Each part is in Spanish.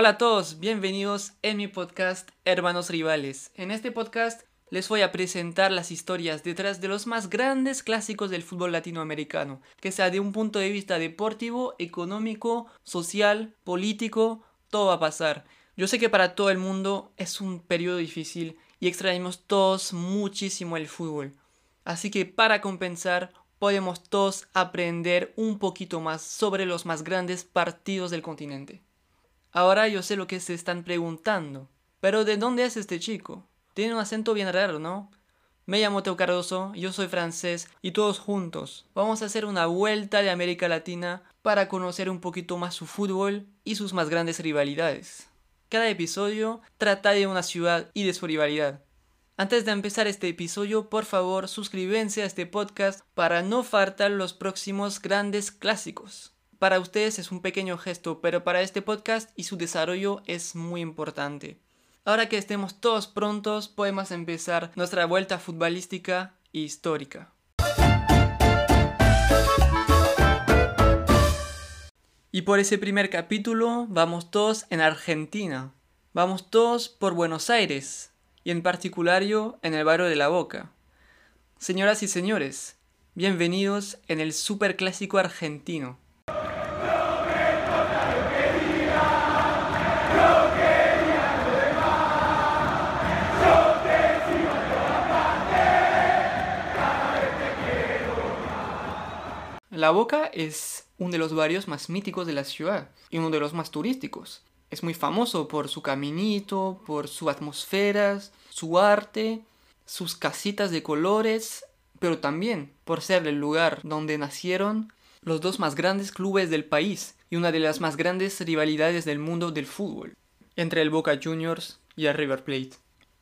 Hola a todos, bienvenidos en mi podcast Hermanos Rivales. En este podcast les voy a presentar las historias detrás de los más grandes clásicos del fútbol latinoamericano, que sea de un punto de vista deportivo, económico, social, político, todo va a pasar. Yo sé que para todo el mundo es un periodo difícil y extrañamos todos muchísimo el fútbol. Así que para compensar, podemos todos aprender un poquito más sobre los más grandes partidos del continente. Ahora yo sé lo que se están preguntando. Pero ¿de dónde es este chico? Tiene un acento bien raro, ¿no? Me llamo Teo Cardoso, yo soy francés y todos juntos vamos a hacer una vuelta de América Latina para conocer un poquito más su fútbol y sus más grandes rivalidades. Cada episodio trata de una ciudad y de su rivalidad. Antes de empezar este episodio, por favor, suscríbense a este podcast para no faltar los próximos grandes clásicos. Para ustedes es un pequeño gesto, pero para este podcast y su desarrollo es muy importante. Ahora que estemos todos prontos, podemos empezar nuestra vuelta futbolística e histórica. Y por ese primer capítulo vamos todos en Argentina. Vamos todos por Buenos Aires, y en particular yo en el barrio de La Boca. Señoras y señores, bienvenidos en el superclásico argentino. La Boca es uno de los barrios más míticos de la ciudad y uno de los más turísticos. Es muy famoso por su caminito, por su atmósfera, su arte, sus casitas de colores, pero también por ser el lugar donde nacieron los dos más grandes clubes del país y una de las más grandes rivalidades del mundo del fútbol, entre el Boca Juniors y el River Plate.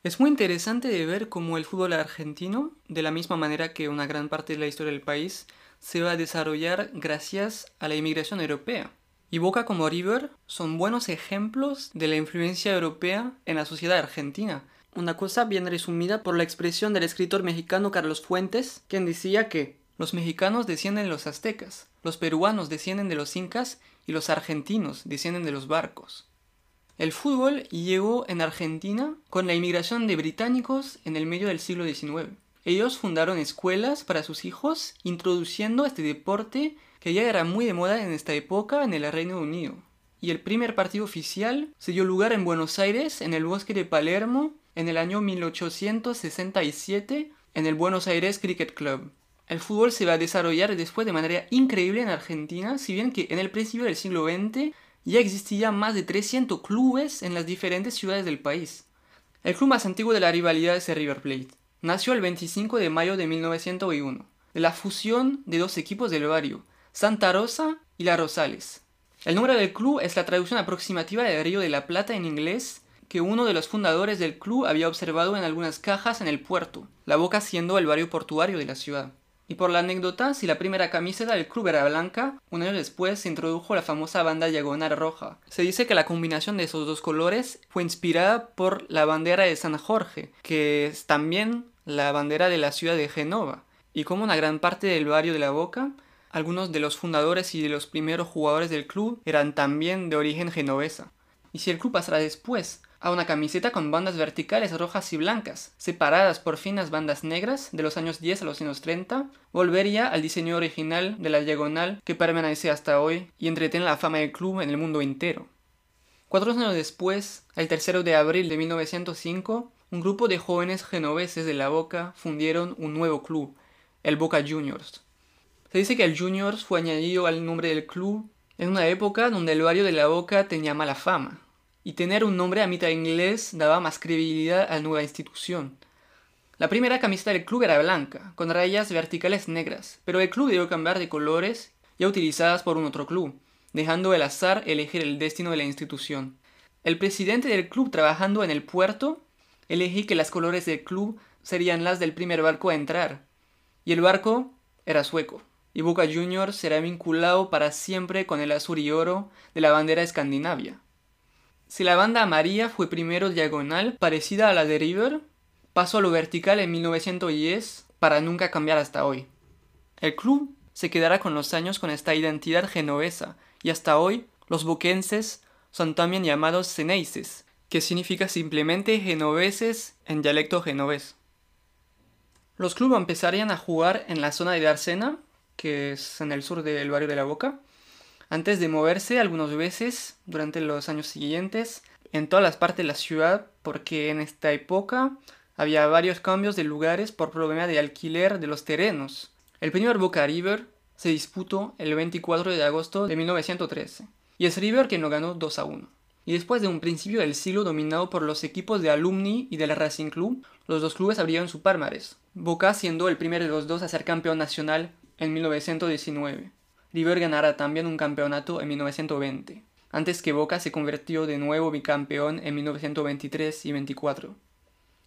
Es muy interesante de ver cómo el fútbol argentino, de la misma manera que una gran parte de la historia del país, se va a desarrollar gracias a la inmigración europea. Y Boca como River son buenos ejemplos de la influencia europea en la sociedad argentina. Una cosa bien resumida por la expresión del escritor mexicano Carlos Fuentes, quien decía que los mexicanos descienden de los aztecas, los peruanos descienden de los incas y los argentinos descienden de los barcos. El fútbol llegó en Argentina con la inmigración de británicos en el medio del siglo XIX. Ellos fundaron escuelas para sus hijos, introduciendo este deporte que ya era muy de moda en esta época en el Reino Unido. Y el primer partido oficial se dio lugar en Buenos Aires, en el bosque de Palermo, en el año 1867, en el Buenos Aires Cricket Club. El fútbol se va a desarrollar después de manera increíble en Argentina, si bien que en el principio del siglo XX ya existían más de 300 clubes en las diferentes ciudades del país. El club más antiguo de la rivalidad es el River Plate nació el 25 de mayo de 1901, de la fusión de dos equipos del barrio, Santa Rosa y La Rosales. El nombre del club es la traducción aproximativa de Río de la Plata en inglés que uno de los fundadores del club había observado en algunas cajas en el puerto, la boca siendo el barrio portuario de la ciudad. Y por la anécdota, si la primera camiseta del club era blanca, un año después se introdujo la famosa banda diagonal roja. Se dice que la combinación de esos dos colores fue inspirada por la bandera de San Jorge, que es también la bandera de la ciudad de Genova. Y como una gran parte del barrio de la Boca, algunos de los fundadores y de los primeros jugadores del club eran también de origen genovesa. Y si el club pasará después a una camiseta con bandas verticales rojas y blancas, separadas por finas bandas negras de los años 10 a los años 30, volvería al diseño original de la diagonal que permanece hasta hoy y entretiene la fama del club en el mundo entero. Cuatro años después, el 3 de abril de 1905, un grupo de jóvenes genoveses de la Boca fundieron un nuevo club, el Boca Juniors. Se dice que el Juniors fue añadido al nombre del club en una época donde el barrio de la Boca tenía mala fama y tener un nombre a mitad inglés daba más credibilidad a la nueva institución. La primera camiseta del club era blanca, con rayas verticales negras, pero el club debió cambiar de colores ya utilizadas por un otro club, dejando el azar elegir el destino de la institución. El presidente del club trabajando en el puerto elegí que las colores del club serían las del primer barco a entrar, y el barco era sueco, y Boca Juniors será vinculado para siempre con el azul y oro de la bandera escandinavia. Si la banda amarilla fue primero diagonal, parecida a la de River, pasó a lo vertical en 1910 para nunca cambiar hasta hoy. El club se quedará con los años con esta identidad genovesa y hasta hoy los boquenses son también llamados ceneices, que significa simplemente genoveses en dialecto genovés. Los clubes empezarían a jugar en la zona de Arsena, que es en el sur del barrio de La Boca, antes de moverse algunas veces durante los años siguientes en todas las partes de la ciudad, porque en esta época había varios cambios de lugares por problema de alquiler de los terrenos. El primer Boca River se disputó el 24 de agosto de 1913, y es River quien lo ganó 2 a 1. Y después de un principio del siglo dominado por los equipos de Alumni y del Racing Club, los dos clubes abrieron su palmarés, Boca siendo el primero de los dos a ser campeón nacional en 1919. River ganará también un campeonato en 1920, antes que Boca se convirtió de nuevo bicampeón en 1923 y 24.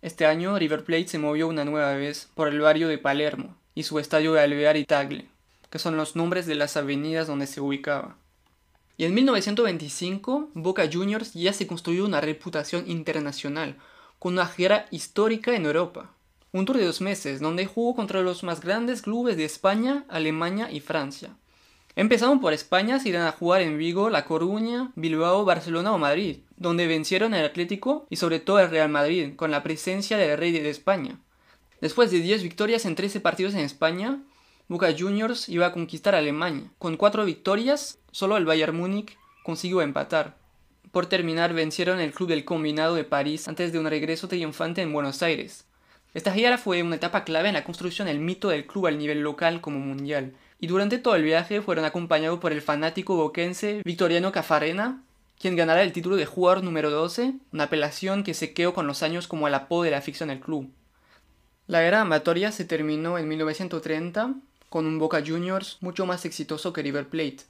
Este año River Plate se movió una nueva vez por el barrio de Palermo y su estadio de Alvear y Tagle, que son los nombres de las avenidas donde se ubicaba. Y en 1925, Boca Juniors ya se construyó una reputación internacional, con una gira histórica en Europa. Un tour de dos meses, donde jugó contra los más grandes clubes de España, Alemania y Francia. Empezaron por España, se irán a jugar en Vigo, La Coruña, Bilbao, Barcelona o Madrid, donde vencieron el Atlético y sobre todo el Real Madrid, con la presencia del Rey de España. Después de 10 victorias en 13 partidos en España, Boca Juniors iba a conquistar Alemania. Con cuatro victorias, solo el Bayern Múnich consiguió empatar. Por terminar, vencieron el Club del Combinado de París antes de un regreso triunfante en Buenos Aires. Esta gira fue una etapa clave en la construcción del mito del club al nivel local como mundial, y durante todo el viaje fueron acompañados por el fanático boquense Victoriano Cafarena, quien ganará el título de jugador número 12, una apelación que se quedó con los años como el apodo de la ficción del club. La era amatoria se terminó en 1930 con un Boca Juniors mucho más exitoso que River Plate.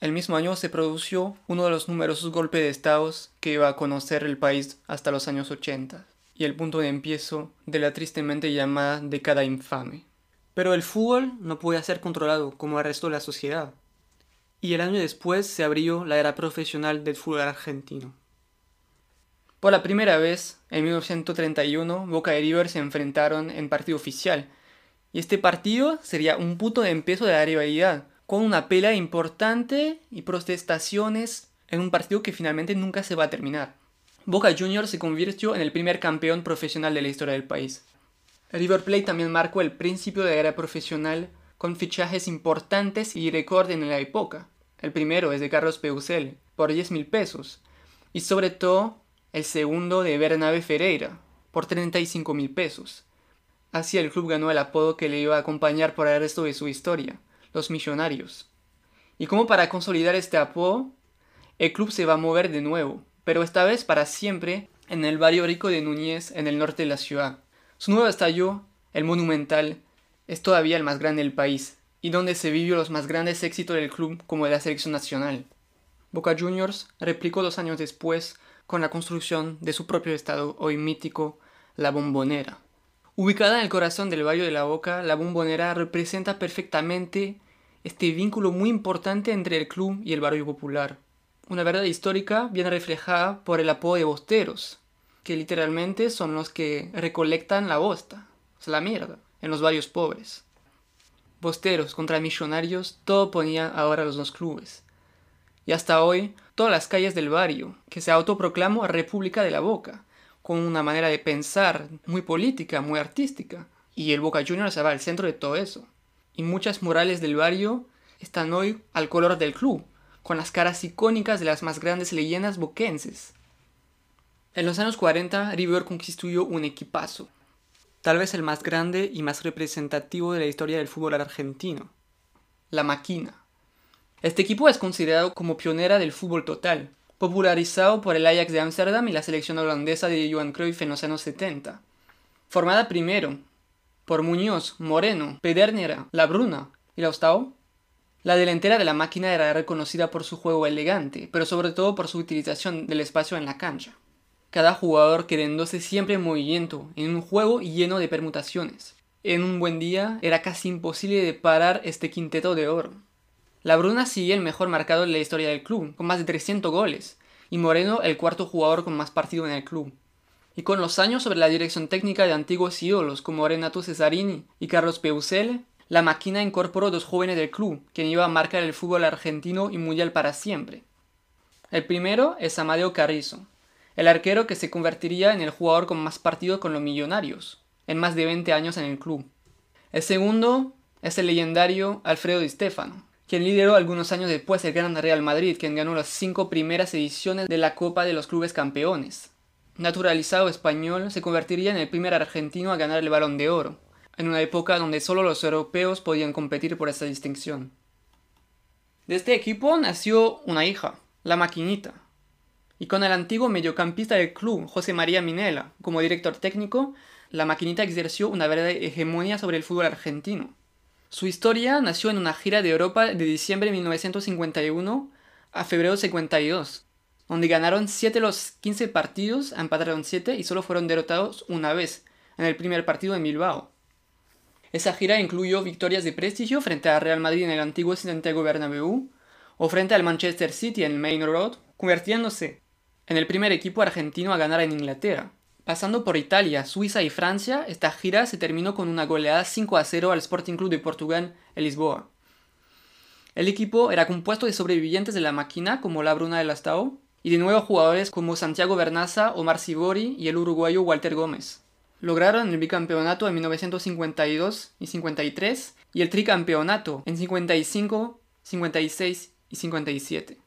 El mismo año se produjo uno de los numerosos golpes de estados que iba a conocer el país hasta los años 80 y el punto de empiezo de la tristemente llamada década infame. Pero el fútbol no puede ser controlado como el resto de la sociedad. Y el año después se abrió la era profesional del fútbol argentino. Por la primera vez, en 1931, Boca y River se enfrentaron en partido oficial y este partido sería un punto de empiezo de la rivalidad, con una pelea importante y protestaciones en un partido que finalmente nunca se va a terminar. Boca Juniors se convirtió en el primer campeón profesional de la historia del país. River Plate también marcó el principio de la era profesional con fichajes importantes y récord en la época. El primero es de Carlos Peusel, por 10 mil pesos, y sobre todo el segundo de Bernabe Ferreira, por 35 mil pesos. Así el club ganó el apodo que le iba a acompañar por el resto de su historia, los Millonarios. Y como para consolidar este apodo, el club se va a mover de nuevo, pero esta vez para siempre, en el barrio rico de Núñez, en el norte de la ciudad. Su nuevo estadio, el Monumental, es todavía el más grande del país, y donde se vivió los más grandes éxitos del club como de la selección nacional. Boca Juniors replicó dos años después con la construcción de su propio estado hoy mítico, la Bombonera. Ubicada en el corazón del Valle de la Boca, la bombonera representa perfectamente este vínculo muy importante entre el club y el barrio popular. Una verdad histórica bien reflejada por el apodo de bosteros, que literalmente son los que recolectan la bosta, o la mierda, en los barrios pobres. Bosteros contra millonarios, todo ponía ahora los dos clubes. Y hasta hoy, todas las calles del barrio, que se autoproclamó República de la Boca, con una manera de pensar muy política, muy artística. Y el Boca Juniors va al centro de todo eso. Y muchas murales del barrio están hoy al color del club, con las caras icónicas de las más grandes leyendas boquenses. En los años 40, River conquistó un equipazo, tal vez el más grande y más representativo de la historia del fútbol argentino, la Máquina. Este equipo es considerado como pionera del fútbol total, popularizado por el Ajax de Ámsterdam y la selección holandesa de Johan Cruyff en los años 70. Formada primero por Muñoz, Moreno, Pedernera, La Bruna y Laustau, la delantera de la máquina era reconocida por su juego elegante, pero sobre todo por su utilización del espacio en la cancha. Cada jugador quedándose siempre en movimiento, en un juego lleno de permutaciones. En un buen día era casi imposible de parar este quinteto de oro. La Bruna sigue el mejor marcador de la historia del club, con más de 300 goles, y Moreno el cuarto jugador con más partido en el club. Y con los años sobre la dirección técnica de antiguos ídolos como Renato Cesarini y Carlos Peusel, la máquina incorporó dos jóvenes del club, quien iba a marcar el fútbol argentino y mundial para siempre. El primero es Amadeo Carrizo, el arquero que se convertiría en el jugador con más partidos con los millonarios, en más de 20 años en el club. El segundo es el legendario Alfredo Di Stefano, quien lideró algunos años después el Gran Real Madrid, quien ganó las cinco primeras ediciones de la Copa de los Clubes Campeones. Naturalizado español, se convertiría en el primer argentino a ganar el Balón de Oro, en una época donde solo los europeos podían competir por esta distinción. De este equipo nació una hija, la Maquinita, y con el antiguo mediocampista del club, José María Minela, como director técnico, la Maquinita exerció una verdadera hegemonía sobre el fútbol argentino. Su historia nació en una gira de Europa de diciembre de 1951 a febrero de 52, donde ganaron 7 de los 15 partidos, empataron 7 y solo fueron derrotados una vez, en el primer partido en Bilbao. Esa gira incluyó victorias de prestigio frente al Real Madrid en el antiguo Santiago Bernabéu o frente al Manchester City en el Main Road, convirtiéndose en el primer equipo argentino a ganar en Inglaterra. Pasando por Italia, Suiza y Francia, esta gira se terminó con una goleada 5 a 0 al Sporting Club de Portugal en Lisboa. El equipo era compuesto de sobrevivientes de la máquina como la Bruna de Lastao y de nuevos jugadores como Santiago Bernaza, Omar Sibori y el uruguayo Walter Gómez. Lograron el bicampeonato en 1952 y 53 y el tricampeonato en 55, 56 y 57.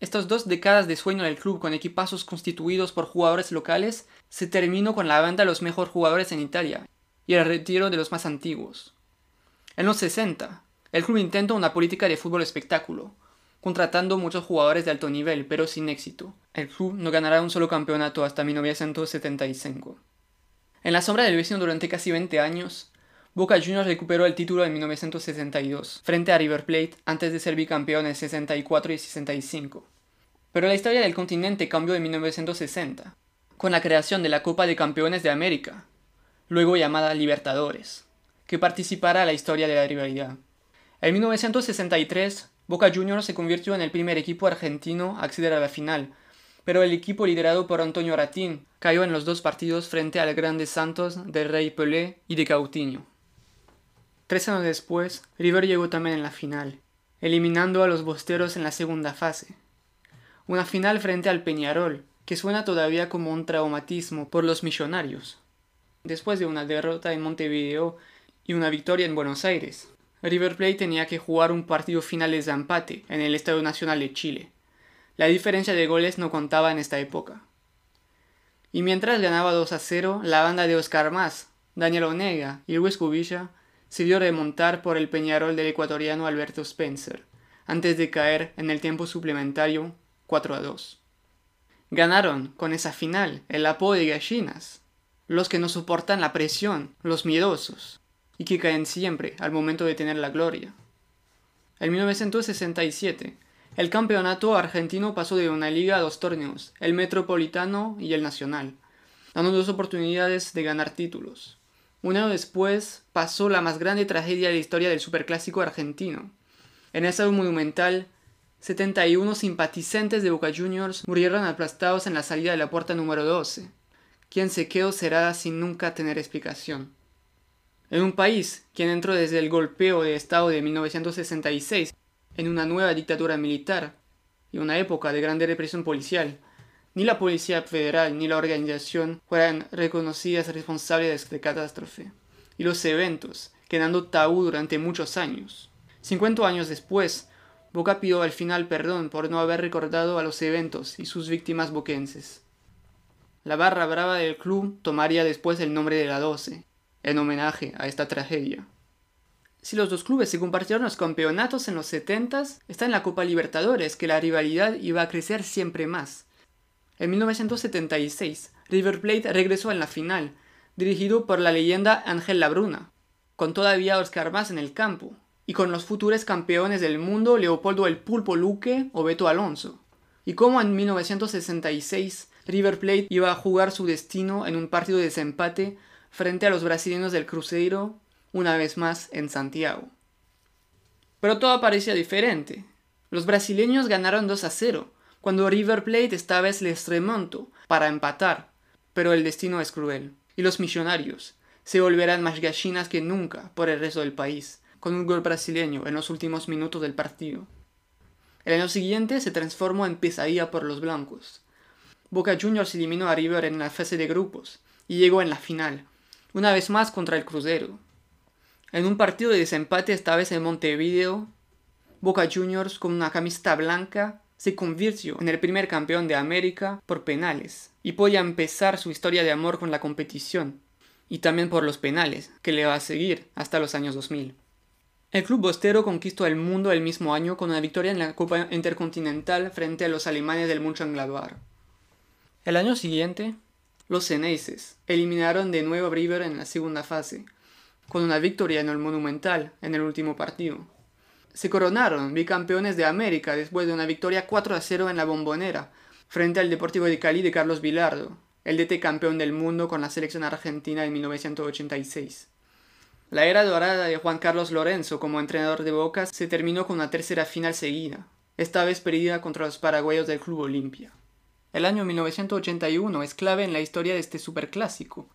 Estas dos décadas de sueño del club con equipazos constituidos por jugadores locales se terminó con la venta de los mejores jugadores en Italia y el retiro de los más antiguos. En los 60, el club intentó una política de fútbol espectáculo, contratando muchos jugadores de alto nivel, pero sin éxito. El club no ganará un solo campeonato hasta 1975. En la sombra del vecino durante casi 20 años, Boca Juniors recuperó el título en 1962, frente a River Plate, antes de ser bicampeón en 64 y 65. Pero la historia del continente cambió en 1960, con la creación de la Copa de Campeones de América, luego llamada Libertadores, que participará en la historia de la rivalidad. En 1963, Boca Juniors se convirtió en el primer equipo argentino a acceder a la final, pero el equipo liderado por Antonio Ratín cayó en los dos partidos frente al Grande Santos de Rey Pelé y de Coutinho. Tres años después, River llegó también en la final, eliminando a los bosteros en la segunda fase. Una final frente al Peñarol, que suena todavía como un traumatismo por los millonarios. Después de una derrota en Montevideo y una victoria en Buenos Aires, River Plate tenía que jugar un partido final de empate en el Estadio Nacional de Chile. La diferencia de goles no contaba en esta época. Y mientras ganaba 2 a 0, la banda de Oscar Más, Daniel Onega y Luis Cubilla se vio remontar por el Peñarol del ecuatoriano Alberto Spencer, antes de caer en el tiempo suplementario 4 a 2. Ganaron con esa final el apodo de gallinas, los que no soportan la presión, los miedosos, y que caen siempre al momento de tener la gloria. En 1967, el campeonato argentino pasó de una liga a dos torneos, el Metropolitano y el Nacional, dando dos oportunidades de ganar títulos. Un año después pasó la más grande tragedia de la historia del superclásico argentino. En ese monumental, 71 simpatizantes de Boca Juniors murieron aplastados en la salida de la puerta número 12. Quien se quedó será sin nunca tener explicación. En un país quien entró desde el golpeo de Estado de 1966 en una nueva dictadura militar y una época de grande represión policial, ni la Policía Federal ni la organización fueran reconocidas responsables de esta catástrofe, y los eventos, quedando tabú durante muchos años. 50 años después, Boca pidió al final perdón por no haber recordado a los eventos y sus víctimas boquenses. La barra brava del club tomaría después el nombre de la 12, en homenaje a esta tragedia. Si los dos clubes se compartieron los campeonatos en los 70, está en la Copa Libertadores que la rivalidad iba a crecer siempre más. En 1976, River Plate regresó en la final, dirigido por la leyenda Ángel Labruna, con todavía Oscar Más en el campo, y con los futuros campeones del mundo Leopoldo el Pulpo Luque o Beto Alonso. Y como en 1966 River Plate iba a jugar su destino en un partido de desempate frente a los brasileños del Cruzeiro, una vez más en Santiago. Pero todo parecía diferente. Los brasileños ganaron 2 a 0, cuando River Plate esta vez les remontó para empatar, pero el destino es cruel, y los millonarios se volverán más gallinas que nunca por el resto del país, con un gol brasileño en los últimos minutos del partido. El año siguiente se transformó en pesadilla por los blancos. Boca Juniors eliminó a River en la fase de grupos y llegó en la final, una vez más contra el Cruzeiro. En un partido de desempate esta vez en Montevideo, Boca Juniors con una camiseta blanca se convirtió en el primer campeón de América por penales y podía empezar su historia de amor con la competición y también por los penales, que le va a seguir hasta los años 2000. El club bostero conquistó el mundo el mismo año con una victoria en la Copa Intercontinental frente a los alemanes del Mönchengladbach. El año siguiente, los Ceneices eliminaron de nuevo a River en la segunda fase, con una victoria en el Monumental en el último partido. Se coronaron bicampeones de América después de una victoria 4 a 0 en la Bombonera, frente al Deportivo de Cali de Carlos Vilardo, el DT campeón del mundo con la selección argentina en 1986. La era dorada de Juan Carlos Lorenzo como entrenador de Boca se terminó con una tercera final seguida, esta vez perdida contra los paraguayos del Club Olimpia. El año 1981 es clave en la historia de este superclásico,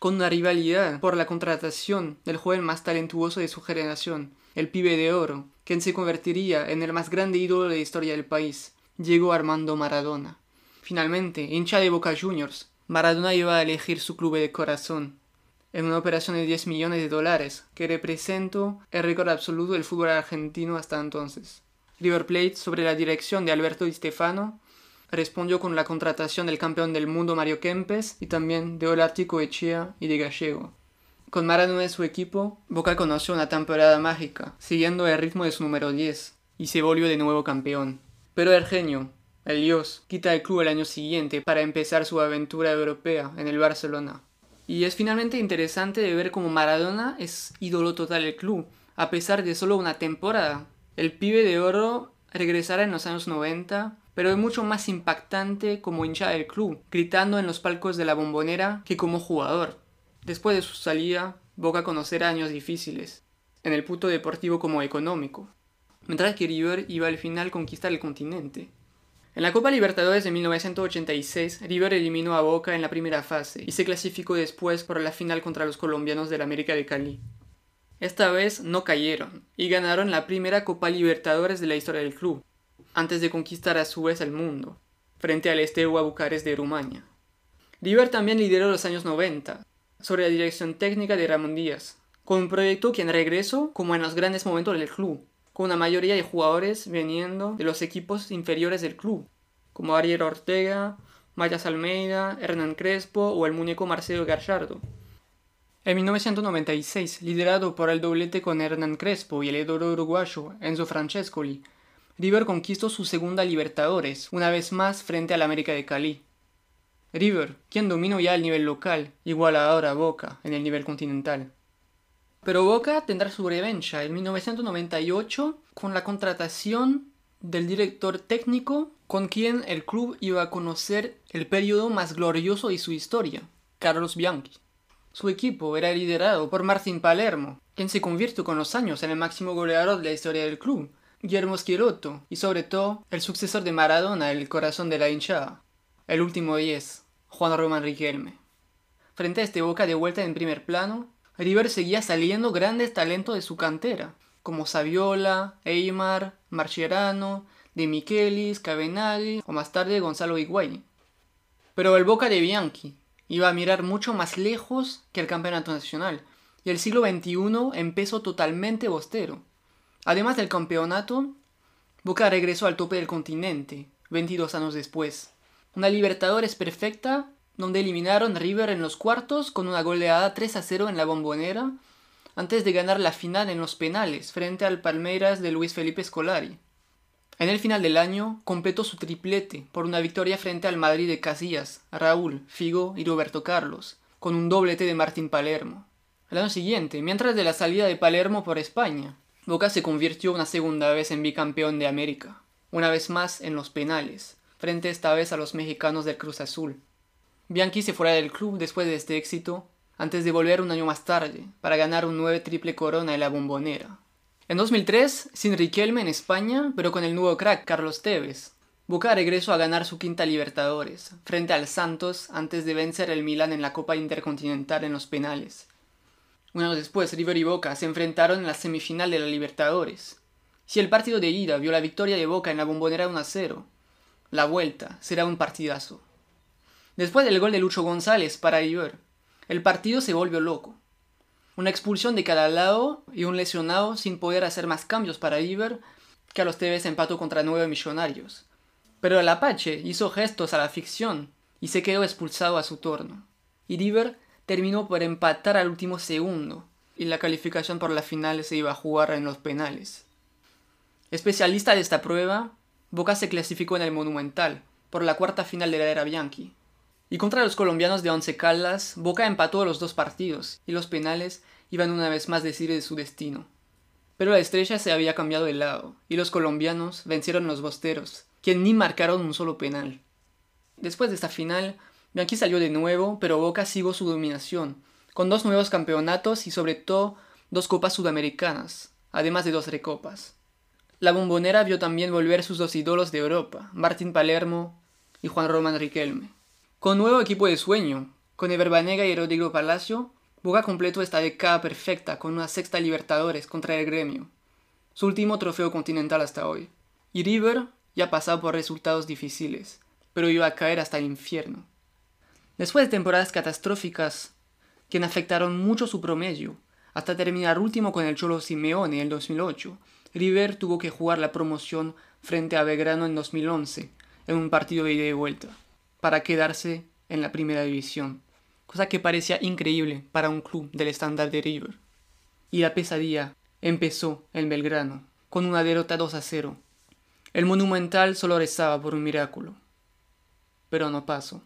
con una rivalidad por la contratación del joven más talentuoso de su generación, el pibe de oro, quien se convertiría en el más grande ídolo de la historia del país, Diego Armando Maradona. Finalmente, hincha de Boca Juniors, Maradona iba a elegir su club de corazón, en una operación de 10 millones de dólares, que representó el récord absoluto del fútbol argentino hasta entonces. River Plate, sobre la dirección de Alberto Di Stefano, respondió con la contratación del campeón del mundo Mario Kempes y también de Olartico Echea y de Gallego. Con Maradona en su equipo, Boca conoció una temporada mágica, siguiendo el ritmo de su número 10, y se volvió de nuevo campeón. Pero el genio, el dios, quita el club el año siguiente para empezar su aventura europea en el Barcelona. Y es finalmente interesante de ver cómo Maradona es ídolo total del club, a pesar de solo una temporada. El pibe de oro regresará en los años 90 pero es mucho más impactante como hincha del club, gritando en los palcos de la bombonera que como jugador. Después de su salida, Boca conocerá años difíciles, en el punto deportivo como económico, mientras que River iba al final conquistar el continente. En la Copa Libertadores de 1986, River eliminó a Boca en la primera fase y se clasificó después por la final contra los colombianos del América de Cali. Esta vez no cayeron y ganaron la primera Copa Libertadores de la historia del club, antes de conquistar a su vez el mundo, frente al Steaua Bucarest de Rumania. River también lideró los años 90, sobre la dirección técnica de Ramón Díaz, con un proyecto que en regreso como en los grandes momentos del club, con una mayoría de jugadores veniendo de los equipos inferiores del club, como Ariel Ortega, Mayas Almeida, Hernán Crespo o el muñeco Marcelo Gallardo. En 1996, liderado por el doblete con Hernán Crespo y el ídolo uruguayo Enzo Francescoli, River conquistó su segunda Libertadores, una vez más frente al América de Cali. River, quien dominó ya el nivel local, igual ahora Boca en el nivel continental. Pero Boca tendrá su revancha en 1998 con la contratación del director técnico con quien el club iba a conocer el periodo más glorioso de su historia, Carlos Bianchi. Su equipo era liderado por Martín Palermo, quien se convirtió con los años en el máximo goleador de la historia del club, Guillermo Schirotto y sobre todo el sucesor de Maradona, el corazón de la hinchada, el último 10, Juan Román Riquelme. Frente a este Boca de vuelta en primer plano, River seguía saliendo grandes talentos de su cantera, como Saviola, Eymar, Marcherano, De Michelis, Cavenaghi o más tarde Gonzalo Higuaín. Pero el Boca de Bianchi iba a mirar mucho más lejos que el campeonato nacional, y el siglo XXI empezó totalmente bostero. Además del campeonato, Boca regresó al tope del continente, 22 años después. Una Libertadores perfecta, donde eliminaron River en los cuartos con una goleada 3 a 0 en la bombonera, antes de ganar la final en los penales frente al Palmeiras de Luis Felipe Scolari. En el final del año completó su triplete por una victoria frente al Madrid de Casillas, Raúl, Figo y Roberto Carlos, con un doblete de Martín Palermo. El año siguiente, mientras de la salida de Palermo por España, Boca se convirtió una segunda vez en bicampeón de América, una vez más en los penales, frente esta vez a los mexicanos del Cruz Azul. Bianchi se fuera del club después de este éxito, antes de volver un año más tarde, para ganar un nueve triple corona en la bombonera. En 2003, sin Riquelme en España, pero con el nuevo crack Carlos Tevez, Boca regresó a ganar su quinta Libertadores, frente al Santos antes de vencer el Milan en la Copa Intercontinental en los penales. Un año después, River y Boca se enfrentaron en la semifinal de la Libertadores. Si el partido de ida vio la victoria de Boca en la bombonera 1 a 0, la vuelta será un partidazo. Después del gol de Lucho González para River, el partido se volvió loco. Una expulsión de cada lado y un lesionado sin poder hacer más cambios para River que a los TVs empató contra nueve millonarios. Pero el Apache hizo gestos a la ficción y se quedó expulsado a su turno. Y River terminó por empatar al último segundo y la calificación por la final se iba a jugar en los penales. Especialista de esta prueba, Boca se clasificó en el Monumental, por la cuarta final de la era Bianchi. Y contra los colombianos de Once Caldas, Boca empató los dos partidos, y los penales iban una vez más a decir de su destino. Pero la estrella se había cambiado de lado, y los colombianos vencieron los bosteros, quien ni marcaron un solo penal. Después de esta final, Bianchi salió de nuevo, pero Boca siguió su dominación, con dos nuevos campeonatos y sobre todo dos copas sudamericanas, además de dos recopas. La bombonera vio también volver sus dos ídolos de Europa, Martín Palermo y Juan Román Riquelme. Con nuevo equipo de sueño, con Ever Banega y Rodrigo Palacio, Boca completó esta década perfecta con una sexta Libertadores contra el gremio, su último trofeo continental hasta hoy. Y River ya ha pasado por resultados difíciles, pero iba a caer hasta el infierno. Después de temporadas catastróficas que afectaron mucho su promedio, hasta terminar último con el Cholo Simeone en el 2008, River tuvo que jugar la promoción frente a Belgrano en 2011, en un partido de ida y vuelta, para quedarse en la primera división, cosa que parecía increíble para un club del estándar de River. Y la pesadilla empezó en Belgrano, con una derrota 2 a 0. El Monumental solo rezaba por un milagro. Pero no pasó.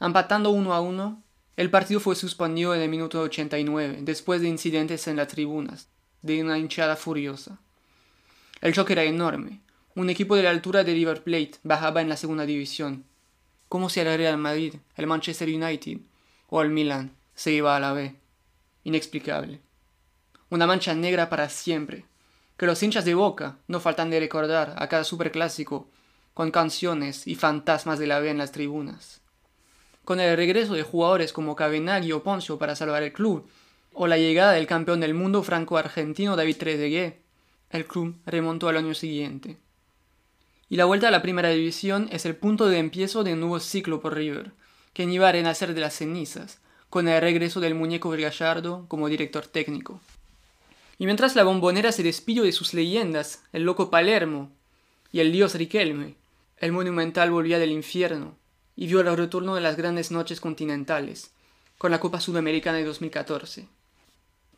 Empatando uno a uno, el partido fue suspendido en el minuto 89, después de incidentes en las tribunas, de una hinchada furiosa. El choque era enorme. Un equipo de la altura de River Plate bajaba en la segunda división. Como si el Real Madrid, el Manchester United o el Milan se iba a la B. Inexplicable. Una mancha negra para siempre, que los hinchas de Boca no faltan de recordar a cada superclásico con canciones y fantasmas de la B en las tribunas. Con el regreso de jugadores como Cavenaghi o Poncio para salvar el club, o la llegada del campeón del mundo franco-argentino David Trezeguet, el club remontó al año siguiente. Y la vuelta a la primera división es el punto de empiezo de un nuevo ciclo por River, que iba a renacer de las cenizas, con el regreso del muñeco Gallardo como director técnico. Y mientras la bombonera se despidió de sus leyendas, el loco Palermo y el dios Riquelme, el monumental volvía del infierno y vio el retorno de las grandes noches continentales, con la Copa Sudamericana de 2014.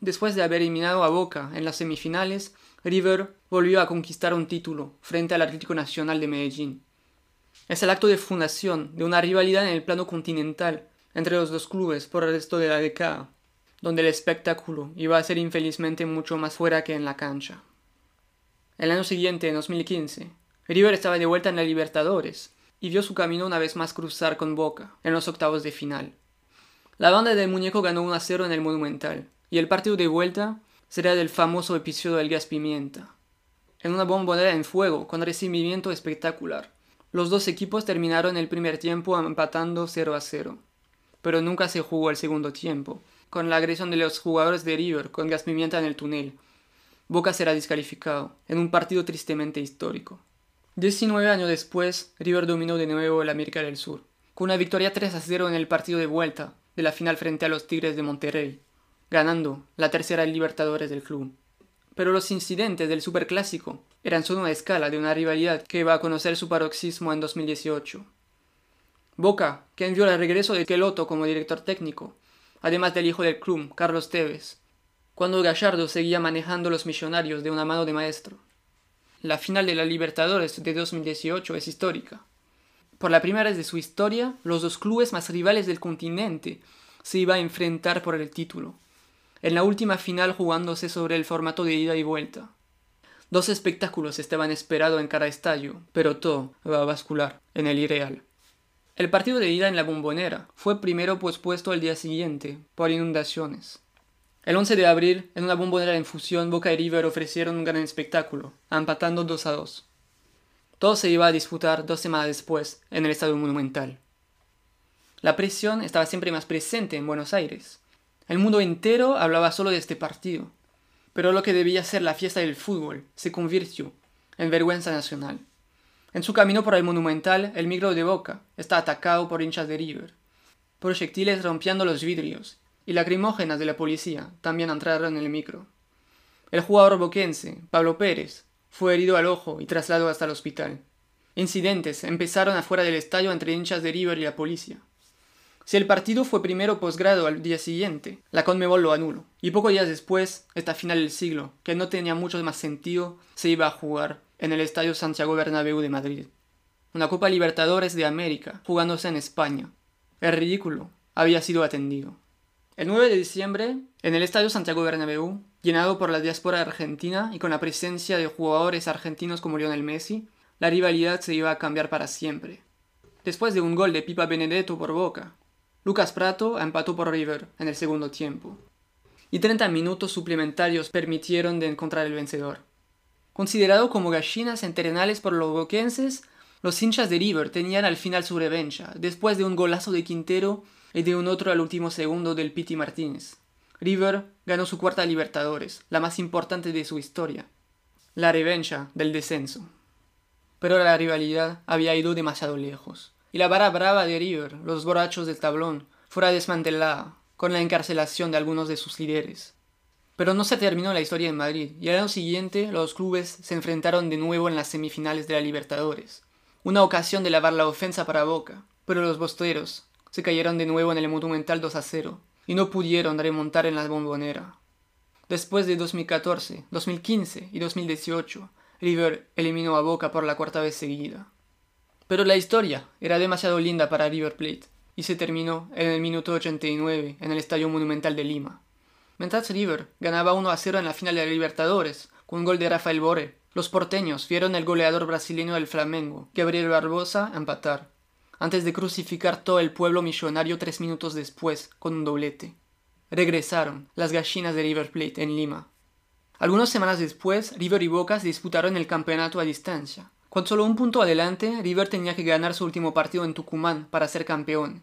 Después de haber eliminado a Boca en las semifinales, River volvió a conquistar un título frente al Atlético Nacional de Medellín. Es el acto de fundación de una rivalidad en el plano continental entre los dos clubes por el resto de la década, donde el espectáculo iba a ser infelizmente mucho más fuera que en la cancha. El año siguiente, en 2015, River estaba de vuelta en la Libertadores y vio su camino una vez más cruzar con Boca en los octavos de final. La banda del muñeco ganó 1 a 0 en el Monumental, y el partido de vuelta será del famoso episodio del gas pimienta. En una bombonera en fuego, con recibimiento espectacular. Los dos equipos terminaron el primer tiempo empatando 0 a 0. Pero nunca se jugó el segundo tiempo, con la agresión de los jugadores de River con gas pimienta en el túnel. Boca será descalificado, en un partido tristemente histórico. 19 años después, River dominó de nuevo el América del Sur, con una victoria 3 a 0 en el partido de vuelta de la final frente a los Tigres de Monterrey ganando la tercera Libertadores del club. Pero los incidentes del Superclásico eran solo una escala de una rivalidad que iba a conocer su paroxismo en 2018. Boca, que envió el regreso de Keloto como director técnico, además del hijo del club, Carlos Tevez, cuando Gallardo seguía manejando los millonarios de una mano de maestro. La final de la Libertadores de 2018 es histórica. Por la primera vez de su historia, los dos clubes más rivales del continente se iban a enfrentar por el título en la última final jugándose sobre el formato de ida y vuelta. Dos espectáculos estaban esperados en cada estadio, pero todo va a bascular en el irreal. El partido de ida en la bombonera fue primero pospuesto al día siguiente por inundaciones. El 11 de abril, en una bombonera en fusión, Boca y River ofrecieron un gran espectáculo, empatando 2 a 2. Todo se iba a disputar dos semanas después, en el Estadio Monumental. La presión estaba siempre más presente en Buenos Aires. El mundo entero hablaba solo de este partido. pero lo que debía ser la fiesta del fútbol se convirtió en vergüenza nacional. En su camino por el Monumental, el micro de Boca está atacado por hinchas de River. Proyectiles rompiendo los vidrios y lacrimógenas de la policía también entraron en el micro. El jugador boquense, Pablo Pérez, fue herido al ojo y trasladado hasta el hospital. Incidentes empezaron afuera del estadio entre hinchas de River y la policía. Si el partido fue primero posgrado al día siguiente, la Conmebol lo anuló. Y pocos días después, esta final del siglo, que no tenía mucho más sentido, se iba a jugar en el Estadio Santiago Bernabéu de Madrid. Una Copa Libertadores de América, jugándose en España. El ridículo había sido atendido. El 9 de diciembre, en el Estadio Santiago Bernabéu, llenado por la diáspora argentina y con la presencia de jugadores argentinos como Lionel Messi, la rivalidad se iba a cambiar para siempre. Después de un gol de Pipa Benedetto por Boca, Lucas Prato empató por River en el segundo tiempo. Y 30 minutos suplementarios permitieron de encontrar el vencedor. Considerado como gallinas entrenales por los boquenses, los hinchas de River tenían al final su revancha, después de un golazo de Quintero y de un otro al último segundo del Piti Martínez. River ganó su cuarta Libertadores, la más importante de su historia. La revancha del descenso. Pero la rivalidad había ido demasiado lejos, y la vara brava de River, los borrachos del tablón, fuera desmantelada, con la encarcelación de algunos de sus líderes. Pero no se terminó la historia en Madrid, y al año siguiente los clubes se enfrentaron de nuevo en las semifinales de la Libertadores. Una ocasión de lavar la ofensa para Boca, pero los bosteros se cayeron de nuevo en el Monumental 2 a 0 y no pudieron remontar en la bombonera. Después de 2014, 2015 y 2018, River eliminó a Boca por la cuarta vez seguida. Pero la historia era demasiado linda para River Plate y se terminó en el minuto 89 en el Estadio Monumental de Lima. Mientras River ganaba 1 a 0 en la final de la Libertadores, con un gol de Rafael Bore, los porteños vieron el goleador brasileño del Flamengo, Gabriel Barbosa, empatar antes de crucificar todo el pueblo millonario tres minutos después con un doblete. Regresaron las gallinas de River Plate en Lima. Algunas semanas después, River y Boca disputaron el campeonato a distancia. Con solo un punto adelante, River tenía que ganar su último partido en Tucumán para ser campeón.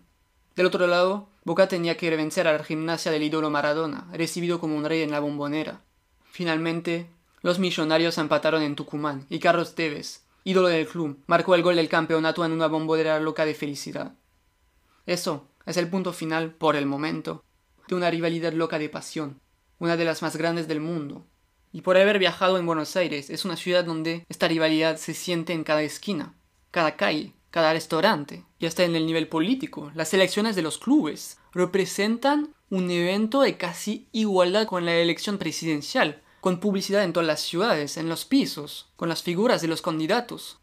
Del otro lado, Boca tenía que vencer a la gimnasia del ídolo Maradona, recibido como un rey en la bombonera. Finalmente, los millonarios empataron en Tucumán y Carlos Tevez, ídolo del club, marcó el gol del campeonato en una bombonera loca de felicidad. Eso es el punto final, por el momento, de una rivalidad loca de pasión, una de las más grandes del mundo. Y por haber viajado en Buenos Aires, es una ciudad donde esta rivalidad se siente en cada esquina, cada calle, cada restaurante, y hasta en el nivel político. Las elecciones de los clubes representan un evento de casi igualdad con la elección presidencial, con publicidad en todas las ciudades, en los pisos, con las figuras de los candidatos.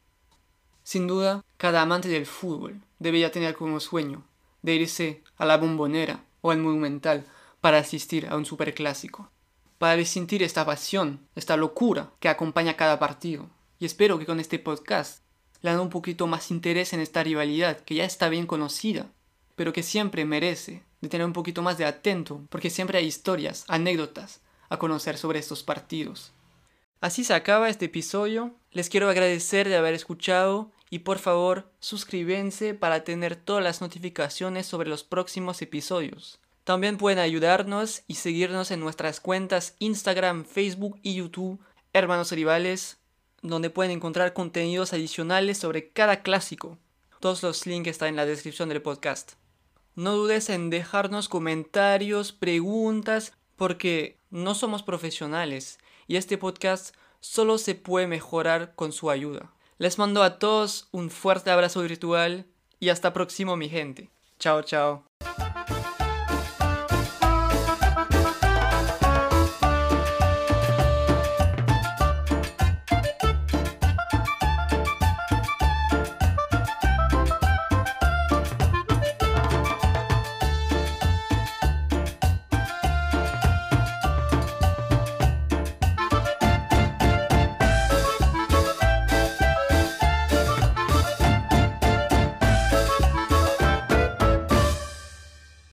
Sin duda, cada amante del fútbol debería tener como sueño de irse a la bombonera o al monumental para asistir a un superclásico, para sentir esta pasión, esta locura que acompaña cada partido. Y espero que con este podcast le haga un poquito más interés en esta rivalidad que ya está bien conocida, pero que siempre merece de tener un poquito más de atento, porque siempre hay historias, anécdotas, a conocer sobre estos partidos. Así se acaba este episodio. Les quiero agradecer de haber escuchado y por favor suscríbense para tener todas las notificaciones sobre los próximos episodios. También pueden ayudarnos y seguirnos en nuestras cuentas Instagram, Facebook y YouTube, Hermanos Rivales, donde pueden encontrar contenidos adicionales sobre cada clásico. Todos los links están en la descripción del podcast. No dudes en dejarnos comentarios, preguntas, porque no somos profesionales y este podcast solo se puede mejorar con su ayuda. Les mando a todos un fuerte abrazo virtual y hasta próximo mi gente. Chao, chao.